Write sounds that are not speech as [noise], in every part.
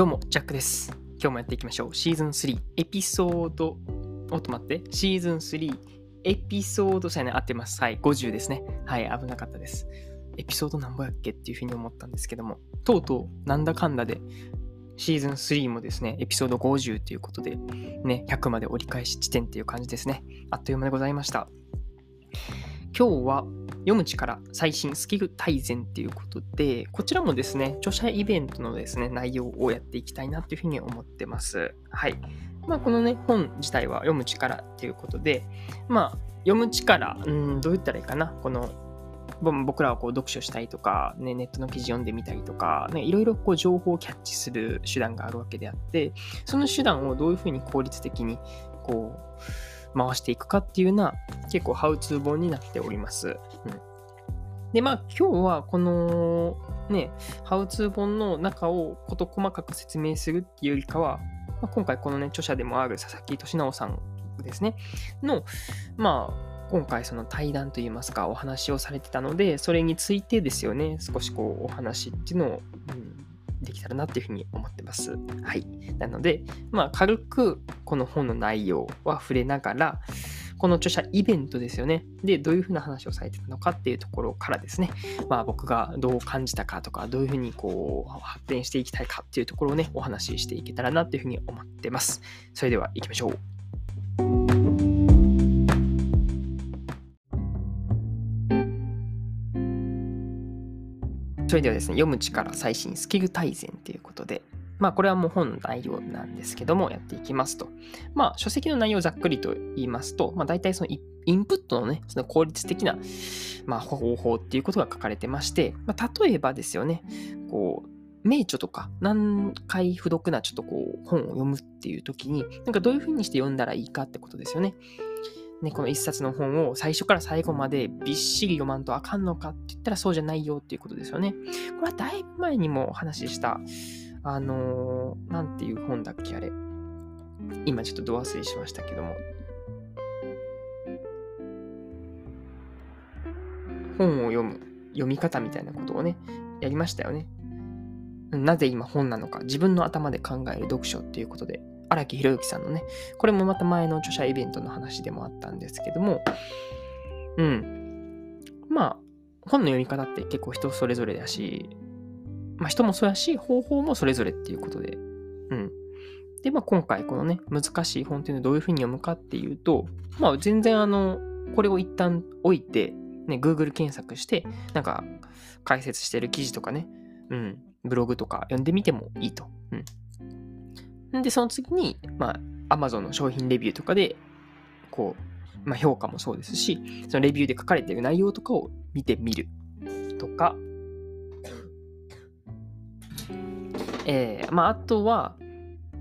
どうも、ジャックです。今日もやっていきましょう。シーズン3、エピソード、おっと待って、シーズン3、エピソードさえね、合ってます。はい、50ですね。はい、危なかったです。エピソードなんぼやっけっていうふうに思ったんですけども、とうとう、なんだかんだで、シーズン3もですね、エピソード50ということで、ね、100まで折り返し地点っていう感じですね。あっという間でございました。今日は読む力最新スキル大全っていうことで、こちらもですね、著者イベントのですね、内容をやっていきたいなというふうに思ってます。はい。まあ、このね、本自体は読む力っていうことで、まあ、読む力、うん、どう言ったらいいかな、この、僕らはこう読書したりとか、ね、ネットの記事読んでみたりとか、ね、いろいろこう情報をキャッチする手段があるわけであって、その手段をどういうふうに効率的にこう回していくかっていうような結構ハウツー本になっております。うん、で、まあ今日はこのね、ハウツー本の中を事細かく説明するっていうよりかは、まあ、今回このね、著者でもある佐々木俊直さんですね、の、まあ今回その対談といいますかお話をされてたので、それについてですよね、少しこうお話っていうのを、うんできたらなっていうふうに思ってます。はい。なので、まあ、軽くこの本の内容は触れながら、この著者イベントですよね。で、どういうふうな話をされてたのかっていうところからですね、まあ僕がどう感じたかとか、どういうふうにこう発展していきたいかっていうところをね、お話ししていけたらなっていうふうに思ってます。それでは行きましょう。それではですね、読む力最新スキル大全ということで、まあこれはもう本の内容なんですけども、やっていきますと。まあ書籍の内容をざっくりと言いますと、まあ大体そのインプットのね、その効率的な、まあ、方法っていうことが書かれてまして、まあ、例えばですよね、こう、名著とか何回不読なちょっとこう本を読むっていう時に、なんかどういうふうにして読んだらいいかってことですよね。ね、この一冊の本を最初から最後までびっしり読まんとあかんのかって言ったらそうじゃないよっていうことですよね。これはだいぶ前にもお話しした、あのー、なんていう本だっけあれ。今ちょっとど忘れしましたけども。本を読む、読み方みたいなことをね、やりましたよね。なぜ今本なのか、自分の頭で考える読書っていうことで、荒木博之さんのね、これもまた前の著者イベントの話でもあったんですけども、うん。まあ、本の読み方って結構人それぞれだし、まあ人もそうやし、方法もそれぞれっていうことで、うん。で、まあ今回このね、難しい本っていうのをどういうふうに読むかっていうと、まあ全然あの、これを一旦置いて、ね、Google 検索して、なんか解説してる記事とかね、うん、ブログとか読んでみてもいいと。うん。で、その次に、まあ、Amazon の商品レビューとかで、こう、まあ、評価もそうですし、そのレビューで書かれている内容とかを見てみるとか、えー、まあ、あとは、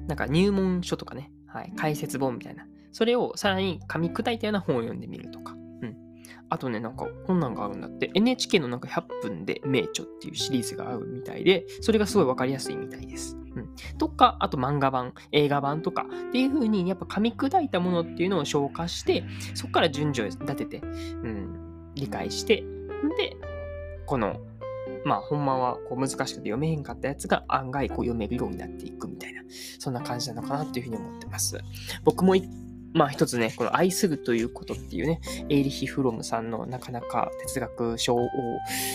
なんか入門書とかね、はい、解説本みたいな、それをさらに噛み砕いたような本を読んでみるとか、あとね、なんか、こんなんがあるんだって、NHK のなんか100分で名著っていうシリーズがあるみたいで、それがすごいわかりやすいみたいです。うん。とか、あと漫画版、映画版とかっていう風に、やっぱ噛み砕いたものっていうのを消化して、そこから順序を立てて、うん、理解して、で、この、まあ、ほんまはこう難しくて読めへんかったやつが案外こう読めるようになっていくみたいな、そんな感じなのかなっていうふうに思ってます。僕もまあ一つね、この愛するということっていうね、エイリヒ・フロムさんのなかなか哲学書を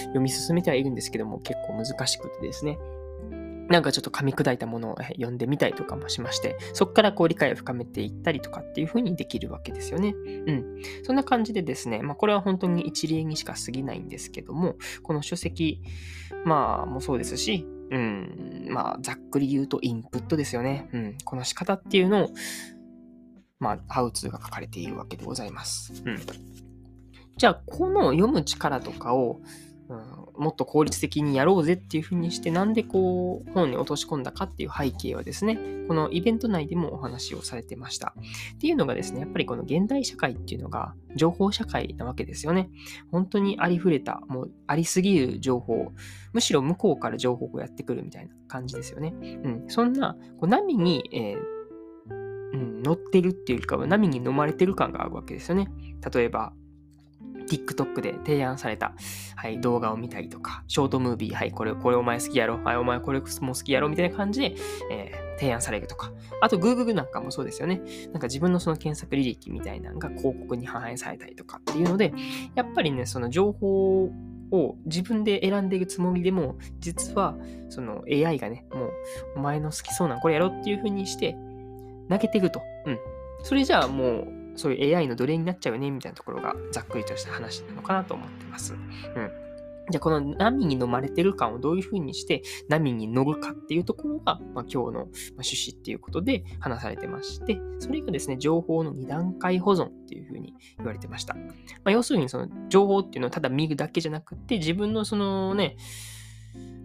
読み進めてはいるんですけども、結構難しくてですね、なんかちょっと噛み砕いたものを読んでみたりとかもしまして、そこからこう理解を深めていったりとかっていう風にできるわけですよね。うん。そんな感じでですね、まあこれは本当に一例にしか過ぎないんですけども、この書籍、まあもそうですし、うん、まあざっくり言うとインプットですよね。うん。この仕方っていうのを、まあ、ハウツーが書かれているわけでございます。うん。じゃあ、この読む力とかを、うん、もっと効率的にやろうぜっていうふうにして、なんでこう、本に落とし込んだかっていう背景はですね、このイベント内でもお話をされてました。っていうのがですね、やっぱりこの現代社会っていうのが情報社会なわけですよね。本当にありふれた、もうありすぎる情報、むしろ向こうから情報がやってくるみたいな感じですよね。うん、そんなこう波に、えーうん、乗ってるっていうかは波に飲まれてる感があるわけですよね。例えば、TikTok で提案された、はい、動画を見たりとか、ショートムービー、はい、これ、これお前好きやろ、はい、お前これも好きやろ、みたいな感じで、えー、提案されるとか。あと、Google なんかもそうですよね。なんか自分のその検索履歴みたいなのが広告に反映されたりとかっていうので、やっぱりね、その情報を自分で選んでいるつもりでも、実はその AI がね、もうお前の好きそうなこれやろっていう風にして投げていくと。うん。それじゃあもうそういう AI の奴隷になっちゃうよね、みたいなところがざっくりとした話なのかなと思ってます。うん。じゃあこの波に飲まれてる感をどういうふうにして波に乗るかっていうところが、まあ、今日の趣旨っていうことで話されてまして、それがですね、情報の2段階保存っていうふうに言われてました。まあ、要するにその情報っていうのはただ見るだけじゃなくて、自分のそのね、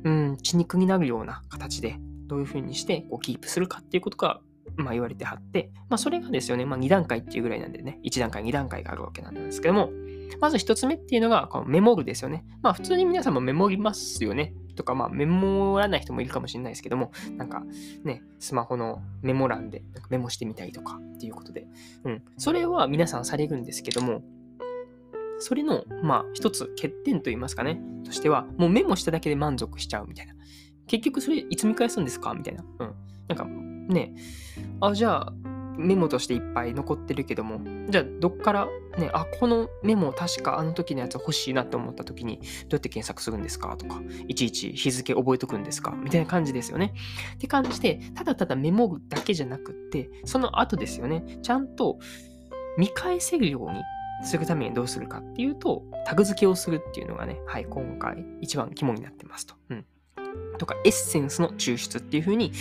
うん、血肉になるような形でどういうふうにしてこうキープするかっていうことがまあ、言われてはって、まあ、それがですよね、まあ、2段階っていうぐらいなんでね、1段階、2段階があるわけなんですけども、まず1つ目っていうのが、このメモるですよね。まあ、普通に皆さんもメモりますよね。とか、まあ、メモらない人もいるかもしれないですけども、なんかね、スマホのメモ欄でメモしてみたりとかっていうことで、うん。それは皆さんされるんですけども、それの、まあ、一つ欠点と言いますかね、としては、もうメモしただけで満足しちゃうみたいな。結局それいつ見返すんですかみたいな。うん。なんか、ね、あ、じゃあ、メモとしていっぱい残ってるけども、じゃあどっからね、あ、このメモ確かあの時のやつ欲しいなって思った時にどうやって検索するんですかとか、いちいち日付覚えとくんですかみたいな感じですよね。って感じで、ただただメモだけじゃなくって、その後ですよね、ちゃんと見返せるようにするためにどうするかっていうと、タグ付けをするっていうのがね、はい、今回一番肝になってますと。うん。とか、エッセンスの抽出っていう風に、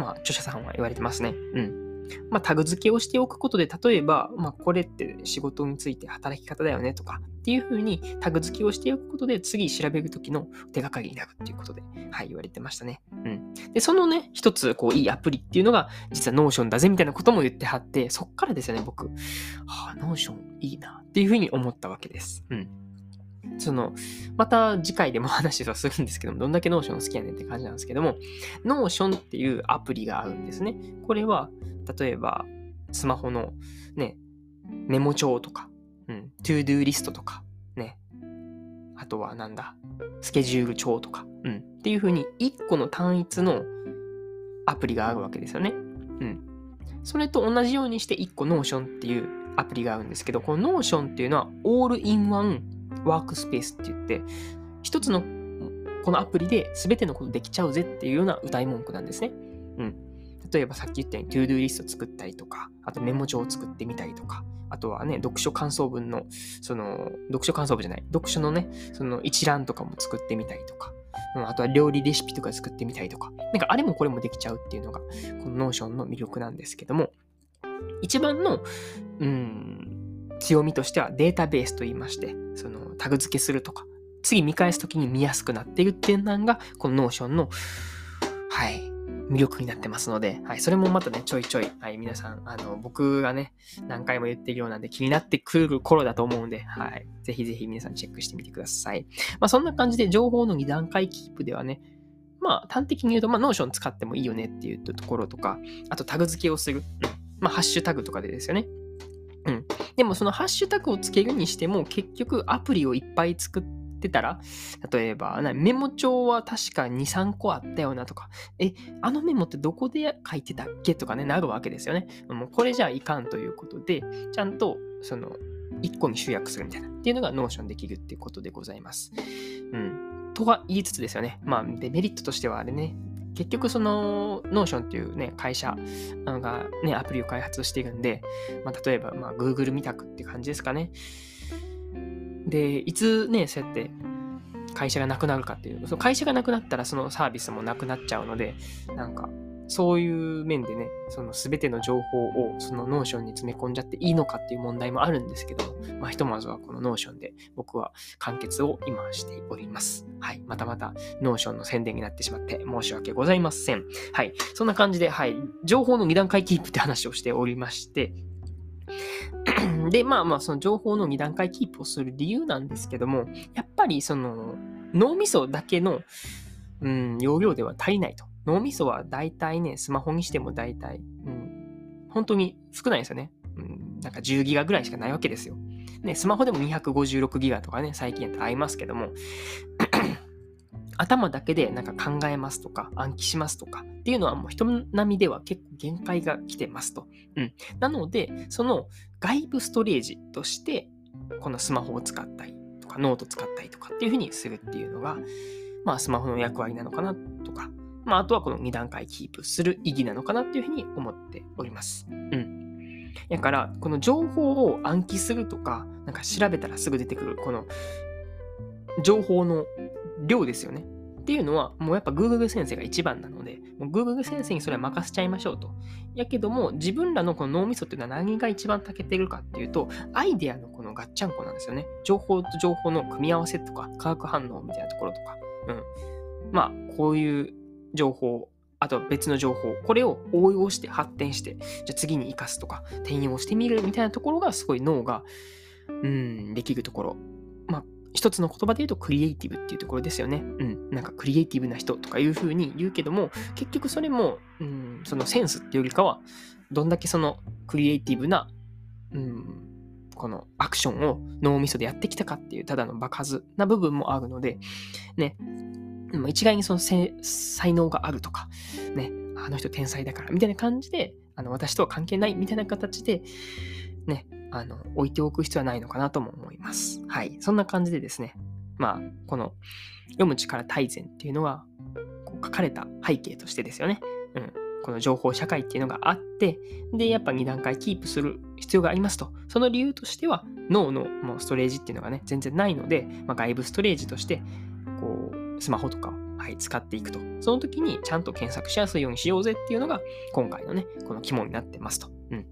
まあ、著者さんは言われてますね。うん。まあ、タグ付けをしておくことで、例えば、まあ、これって仕事について働き方だよねとかっていうふうにタグ付けをしておくことで、次調べるときの手がかりになるっていうことで、はい、言われてましたね。うん。で、そのね、一つ、こう、いいアプリっていうのが、実は Notion だぜみたいなことも言ってはって、そっからですよね、僕、はあ、 Notion いいなっていうふうに思ったわけです。うん。その、また次回でも話はするんですけども、どんだけ Notion 好きやねんって感じなんですけども、 Notion っていうアプリがあるんですね。これは、例えば、スマホのね、メモ帳とか、うん、 ToDo リストとか、ね、あとはなんだ、スケジュール帳とか、うん、っていう風に1個の単一のアプリがあるわけですよね。うん。それと同じようにして1個 Notion っていうアプリがあるんですけど、この Notion っていうのはオールインワンワークスペースって言って、一つのこのアプリで全てのことできちゃうぜっていうような謳い文句なんですね。うん。例えばさっき言ったように ToDo リスト作ったりとか、あとメモ帳を作ってみたりとか、あとはね、読書感想文の、その、読書感想文じゃない、読書のね、その一覧とかも作ってみたりとか、うん、あとは料理レシピとか作ってみたりとか、なんかあれもこれもできちゃうっていうのが、この Notion の魅力なんですけども、一番の、うん、強みとしてはデータベースと言いまして、そのタグ付けするとか、次見返すときに見やすくなっているっていうのが、この Notion の、はい、魅力になってますので、はい、それもまたね、ちょいちょい、はい、皆さん、あの、僕がね、何回も言ってるようなんで気になってくる頃だと思うんで、はい、ぜひぜひ皆さんチェックしてみてください。まあ、そんな感じで情報の2段階キープではね、まあ、端的に言うと、まあ、 Notion 使ってもいいよねっていうところとか、あとタグ付けをする。うん、まあ、ハッシュタグとかでですよね。うん。でも、そのハッシュタグをつけるにしても、結局アプリをいっぱい作って、たら、例えば、メモ帳は確か2、3個あったよなとか、え、あのメモってどこで書いてたっけとかね、なるわけですよね。もうこれじゃいかんということで、ちゃんと、その、1個に集約するみたいな、っていうのが Notion できるっていうことでございます。うん。とは言いつつですよね。まあ、デメリットとしてはあれね、結局その、 Notion っていうね、会社がね、アプリを開発しているんで、まあ、例えば、まあ、Google みたくって感じですかね。で、いつね、そうやって会社がなくなるかっていう、その会社がなくなったらそのサービスもなくなっちゃうので、なんか、そういう面でね、その全ての情報をその Notionに詰め込んじゃっていいのかっていう問題もあるんですけど、まあひとまずはこの Notionで僕は完結を今しております。はい。またまた Notionの宣伝になってしまって申し訳ございません。はい。そんな感じで、はい。情報の2段階キープって話をしておりまして、で、まあまあ、その情報の2段階キープをする理由なんですけども、やっぱりその脳みそだけの、うん、容量では足りないと。脳みそは大体ね、スマホにしても大体、うん、本当に少ないですよね。うん、なんか10ギガぐらいしかないわけですよ。ね、スマホでも256ギガとかね、最近やったら合いますけども、頭だけでなんか考えますとか暗記しますとかっていうのはもう人並みでは結構限界が来てますと。うん。なので、その外部ストレージとしてこのスマホを使ったりとかノート使ったりとかっていうふうにするっていうのが、まあスマホの役割なのかなとか、まああとはこの2段階キープする意義なのかなっていうふうに思っております。うん。だから、この情報を暗記するとか、なんか調べたらすぐ出てくる、この情報の量ですよね。っていうのは、もうやっぱ Google 先生が一番なので、Google 先生にそれは任せちゃいましょうと。やけども、自分らのこの脳みそっていうのは何が一番長けてるかっていうと、アイデアのこのガッチャンコなんですよね。情報と情報の組み合わせとか、化学反応みたいなところとか。うん。まあ、こういう情報、あとは別の情報、これを応用して発展して、じゃあ次に生かすとか、転用してみるみたいなところがすごい脳が、うん、できるところ。まあ、一つの言葉で言うとクリエイティブっていうところですよね。うん。なんかクリエイティブな人とかいうふうに言うけども、結局それも、うん、そのセンスっていうよりかは、どんだけそのクリエイティブな、うん、このアクションを脳みそでやってきたかっていうただの爆発な部分もあるので、ね、一概にその才能があるとか、ね、あの人天才だからみたいな感じで、あの私とは関係ないみたいな形で、ね、あの、置いておく必要はないのかなとも思います。はい。そんな感じでですね、まあ、この読む力大全っていうのは、書かれた背景としてですよね。うん。この情報社会っていうのがあって、で、やっぱ2段階キープする必要がありますと。その理由としては、脳のもうストレージっていうのがね、全然ないので、まあ、外部ストレージとして、こう、スマホとか、はい、使っていくと。その時にちゃんと検索しやすいようにしようぜっていうのが、今回のね、この肝になってますと。うん。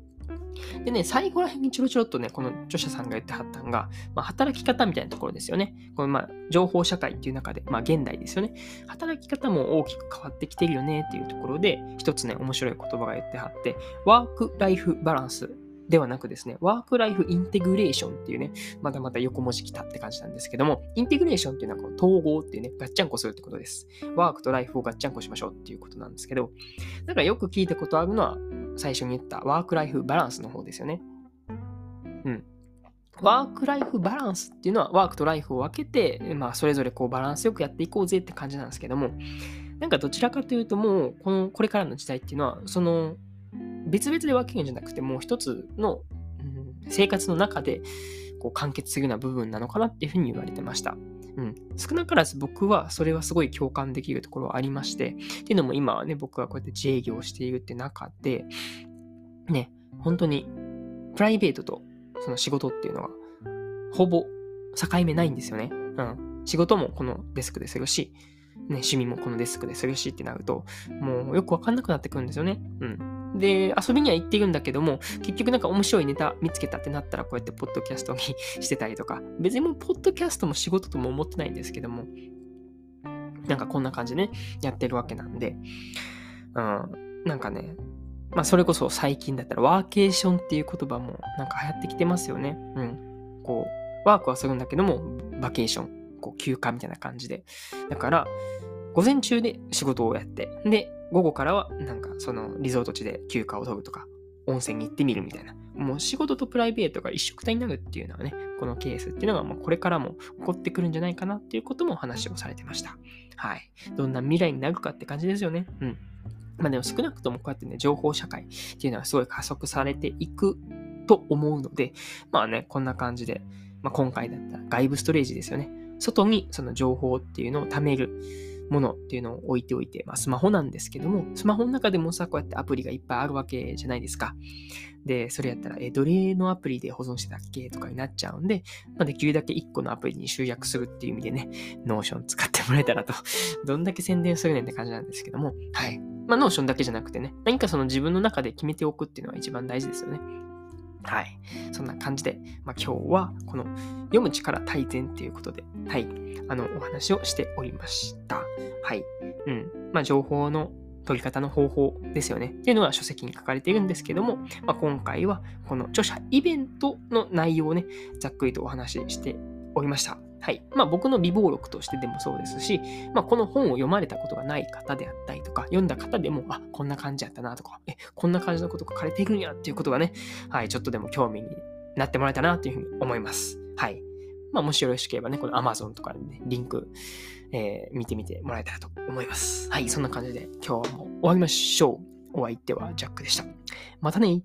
でね、最後ら辺にちょろちょろっとね、この著者さんが言ってはったんが、まあ、働き方みたいなところですよね。このまあ情報社会っていう中で、まあ現代ですよね。働き方も大きく変わってきてるよねっていうところで、一つね、面白い言葉が言ってはって、ワーク・ライフ・バランスではなくですね、ワークライフインテグレーションっていうね、またまた横文字来たって感じなんですけども、インテグレーションっていうのはこの統合っていうね、ガッチャンコするってことです。ワークとライフをガッチャンコしましょうっていうことなんですけど、だからよく聞いたことあるのは、最初に言ったワークライフバランスの方ですよね。うん。ワークライフバランスっていうのはワークとライフを分けて、まあ、それぞれこうバランスよくやっていこうぜって感じなんですけども、なんかどちらかというともう、この、これからの時代っていうのは、その、別々で分けるんじゃなくて、もう一つの、うん、生活の中でこう完結するような部分なのかなっていうふうに言われてました。うん、少なからず僕はそれはすごい共感できるところはありまして、っていうのも今はね、僕はこうやって自営業しているって中で、ね、本当にプライベートとその仕事っていうのは、ほぼ境目ないんですよね。うん。仕事もこのデスクでするし、ね、趣味もこのデスクでするしってなると、もうよくわかんなくなってくるんですよね。うん。で、遊びには行ってるんだけども、結局なんか面白いネタ見つけたってなったら、こうやってポッドキャストにしてたりとか、別にもうポッドキャストも仕事とも思ってないんですけども、なんかこんな感じでね、やってるわけなんで、うん、なんかね、まあそれこそ最近だったらワーケーションっていう言葉もなんか流行ってきてますよね。うん。こう、ワークはするんだけども、バケーション、こう休暇みたいな感じで。だから、午前中で仕事をやって、で、午後からはなんかそのリゾート地で休暇を取るとか、温泉に行ってみるみたいな。もう仕事とプライベートが一緒くたになるっていうのはね、このケースっていうのがもうこれからも起こってくるんじゃないかなっていうことも話をされてました。はい。どんな未来になるかって感じですよね。うん。まあでも少なくともこうやってね、情報社会っていうのはすごい加速されていくと思うので、まあね、こんな感じで、まあ、今回だったら外部ストレージですよね。外にその情報っていうのを貯める。ものっていうのを置いておいて、まあ、スマホなんですけども、スマホの中でもさ、こうやってアプリがいっぱいあるわけじゃないですか。で、それやったら、え、どれのアプリで保存してたっけとかになっちゃうんで、まあ、できるだけ1個のアプリに集約するっていう意味でね、 Notion使ってもらえたらと [laughs] どんだけ宣伝するねんって感じなんですけども、はい。まあ、 Notionだけじゃなくてね、何かその自分の中で決めておくっていうのが一番大事ですよね。はい。そんな感じで、まあ、今日はこの読む力大全っていうことで、はい。あの、お話をしておりました。はい。うん。まあ、情報の取り方の方法ですよね。っていうのは書籍に書かれているんですけども、まあ、今回はこの著者イベントの内容をね、ざっくりとお話ししておりました。はい。まあ僕の備忘録としてでもそうですし、まあこの本を読まれたことがない方であったりとか、読んだ方でも、あ、こんな感じやったなとか、え、こんな感じのこと書かれていくんやっていうことがね、はい、ちょっとでも興味になってもらえたなというふうに思います。はい。まあもしよろしければね、この Amazon とかでね、リンク、えー、見てみてもらえたらと思います。はい、そんな感じで今日はもう終わりましょう。お相手はジャックでした。またね